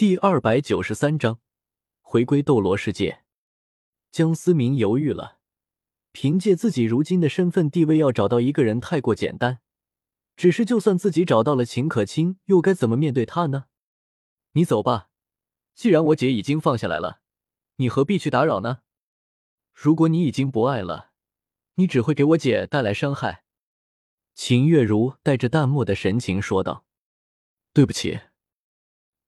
第二百九十三章，回归斗罗世界。江思明犹豫了，凭借自己如今的身份地位，要找到一个人太过简单。只是，就算自己找到了秦可卿，又该怎么面对她呢？你走吧，既然我姐已经放下来了，你何必去打扰呢？如果你已经不爱了，你只会给我姐带来伤害。秦月如带着淡漠的神情说道：“对不起。”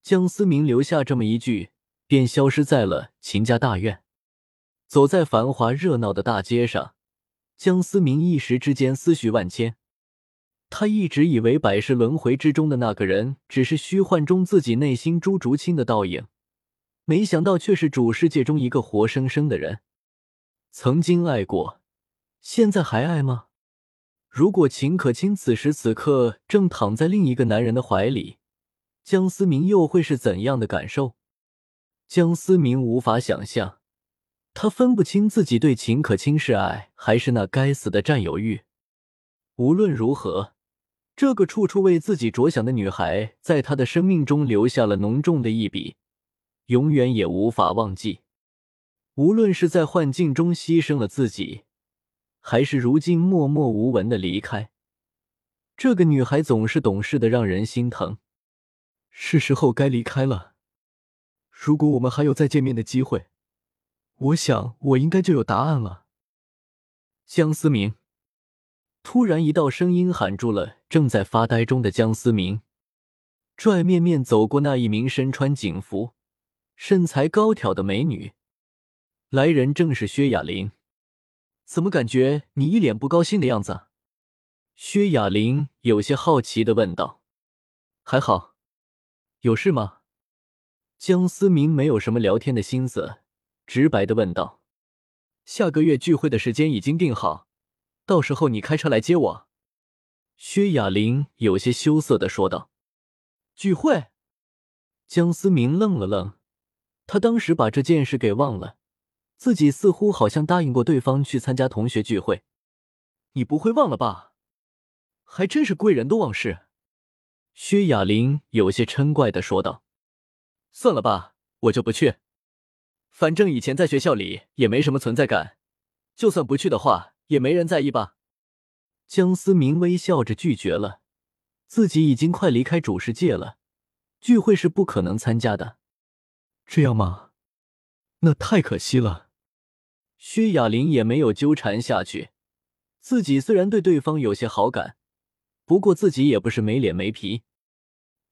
江思明留下这么一句，便消失在了秦家大院。走在繁华热闹的大街上，江思明一时之间思绪万千。他一直以为百世轮回之中的那个人只是虚幻中自己内心朱竹清的倒影，没想到却是主世界中一个活生生的人。曾经爱过，现在还爱吗？如果秦可卿此时此刻正躺在另一个男人的怀里，江思明又会是怎样的感受？江思明无法想象，他分不清自己对秦可卿是爱还是那该死的占有欲。无论如何。这个处处为自己着想的女孩，在他的生命中留下了浓重的一笔，永远也无法忘记。无论是在幻境中牺牲了自己，还是如今默默无闻的离开，这个女孩总是懂事的，让人心疼。是时候该离开了。如果我们还有再见面的机会，我想我应该就有答案了。江思明。突然，一道声音喊住了正在发呆中的江思明，拽面面走过那一名身穿警服、身材高挑的美女。来人正是薛雅玲。怎么感觉你一脸不高兴的样子？薛雅玲有些好奇的问道。还好，有事吗？江思明没有什么聊天的心思，直白的问道。下个月聚会的时间已经定好。到时候你开车来接我。”薛雅玲有些羞涩的说道。“聚会？”江思明愣了愣，他当时把这件事给忘了，自己似乎好像答应过对方去参加同学聚会。你不会忘了吧？还真是贵人多忘事。”薛雅玲有些嗔怪的说道。“算了吧，我就不去。反正以前在学校里也没什么存在感，就算不去的话。”也没人在意吧？江思明微笑着拒绝了，自己已经快离开主世界了，聚会是不可能参加的。这样吗？那太可惜了。薛雅玲也没有纠缠下去，自己虽然对对方有些好感，不过自己也不是没脸没皮。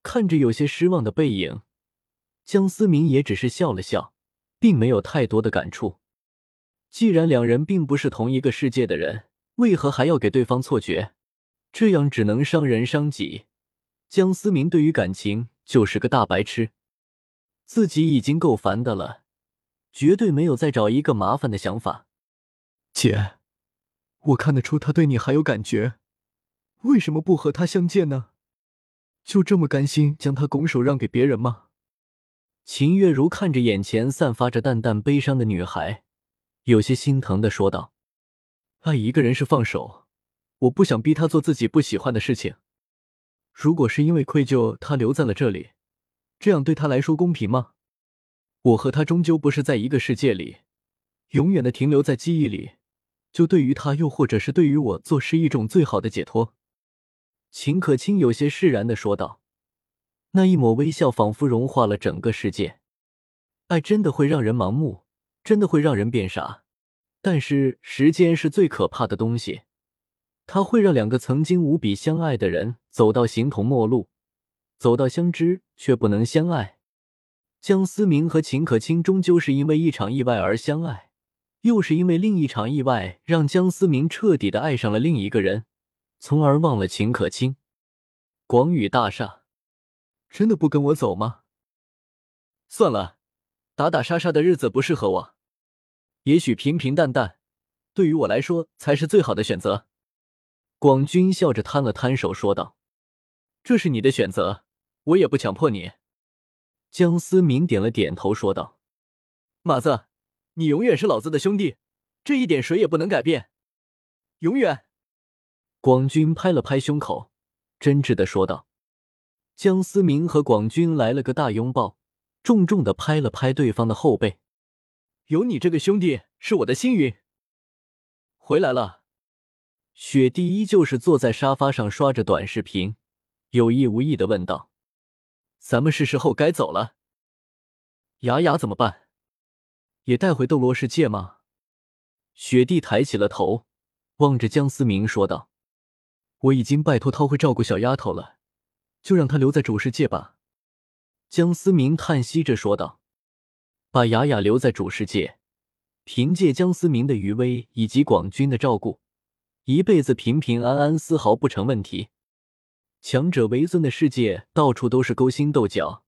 看着有些失望的背影，江思明也只是笑了笑，并没有太多的感触。既然两人并不是同一个世界的人，为何还要给对方错觉？这样只能伤人伤己。江思明对于感情就是个大白痴，自己已经够烦的了，绝对没有再找一个麻烦的想法。姐，我看得出他对你还有感觉，为什么不和他相见呢？就这么甘心将他拱手让给别人吗？秦月如看着眼前散发着淡淡悲伤的女孩。有些心疼的说道：“爱一个人是放手，我不想逼他做自己不喜欢的事情。如果是因为愧疚，他留在了这里，这样对他来说公平吗？我和他终究不是在一个世界里，永远的停留在记忆里，就对于他，又或者是对于我，做是一种最好的解脱。”秦可卿有些释然的说道，那一抹微笑仿佛融化了整个世界。爱真的会让人盲目。真的会让人变傻，但是时间是最可怕的东西，它会让两个曾经无比相爱的人走到形同陌路，走到相知却不能相爱。江思明和秦可卿终究是因为一场意外而相爱，又是因为另一场意外让江思明彻底的爱上了另一个人，从而忘了秦可卿。广宇大厦，真的不跟我走吗？算了。打打杀杀的日子不适合我，也许平平淡淡，对于我来说才是最好的选择。广军笑着摊了摊手说道：“这是你的选择，我也不强迫你。”江思明点了点头说道：“马子，你永远是老子的兄弟，这一点谁也不能改变，永远。”广军拍了拍胸口，真挚的说道。江思明和广军来了个大拥抱。重重的拍了拍对方的后背。有你这个兄弟是我的幸运。回来了，雪地依旧是坐在沙发上刷着短视频，有意无意的问道：“咱们是时候该走了。雅雅怎么办？也带回斗罗世界吗？”雪地抬起了头，望着江思明说道：“我已经拜托涛会照顾小丫头了，就让她留在主世界吧。”江思明叹息着说道。把雅雅留在主世界，凭借江思明的余威以及广军的照顾，一辈子平平安安，丝毫不成问题。强者为尊的世界，到处都是勾心斗角。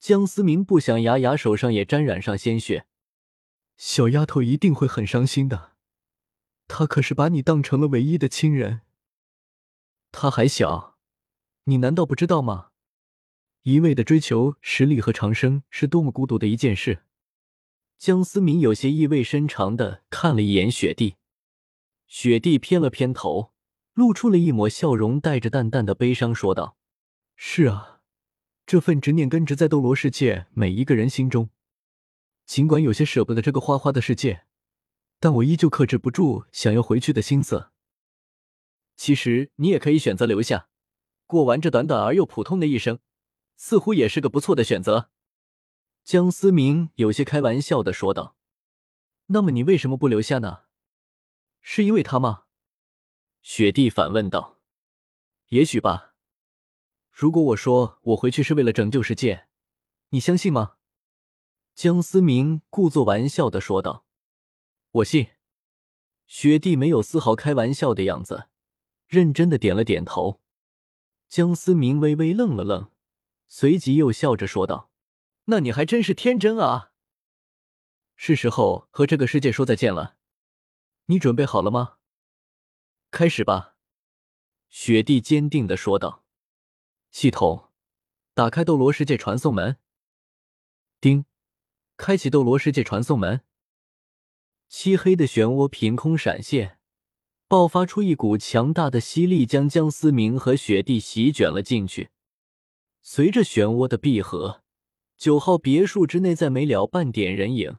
江思明不想雅雅手上也沾染上鲜血，小丫头一定会很伤心的。她可是把你当成了唯一的亲人。他还小，你难道不知道吗？一味的追求实力和长生是多么孤独的一件事。江思明有些意味深长的看了一眼雪地，雪地偏了偏头，露出了一抹笑容，带着淡淡的悲伤说道：“是啊，这份执念根植在斗罗世界每一个人心中。尽管有些舍不得这个花花的世界，但我依旧克制不住想要回去的心思。其实你也可以选择留下，过完这短短而又普通的一生。”似乎也是个不错的选择，江思明有些开玩笑的说道。“那么你为什么不留下呢？是因为他吗？”雪地反问道。“也许吧。如果我说我回去是为了拯救世界，你相信吗？”江思明故作玩笑的说道。“我信。”雪地没有丝毫开玩笑的样子，认真的点了点头。江思明微微愣了愣。随即又笑着说道：“那你还真是天真啊！是时候和这个世界说再见了，你准备好了吗？开始吧。”雪地坚定的说道。系统，打开斗罗世界传送门。叮，开启斗罗世界传送门。漆黑的漩涡凭空闪现，爆发出一股强大的吸力，将江思明和雪地席卷了进去。随着漩涡的闭合，九号别墅之内再没了半点人影，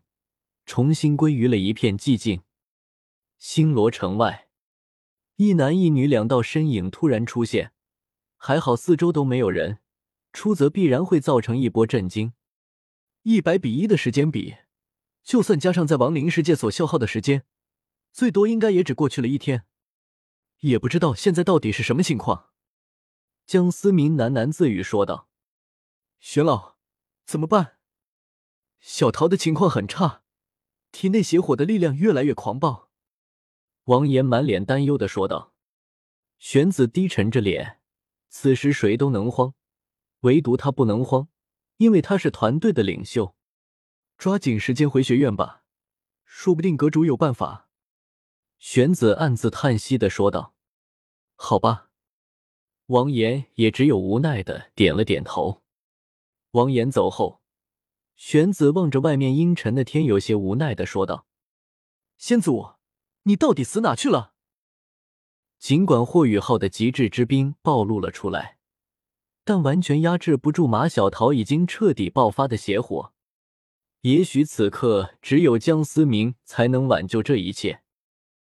重新归于了一片寂静。星罗城外，一男一女两道身影突然出现，还好四周都没有人，出则必然会造成一波震惊。一百比一的时间比，就算加上在亡灵世界所消耗的时间，最多应该也只过去了一天。也不知道现在到底是什么情况。江思明喃喃自语说道：“玄老，怎么办？小桃的情况很差，体内邪火的力量越来越狂暴。”王岩满脸担忧的说道。玄子低沉着脸，此时谁都能慌，唯独他不能慌，因为他是团队的领袖。抓紧时间回学院吧，说不定阁主有办法。”玄子暗自叹息的说道。“好吧。”王岩也只有无奈的点了点头。王岩走后，玄子望着外面阴沉的天，有些无奈的说道：“仙祖，你到底死哪去了？”尽管霍雨浩的极致之兵暴露了出来，但完全压制不住马小桃已经彻底爆发的邪火。也许此刻只有江思明才能挽救这一切。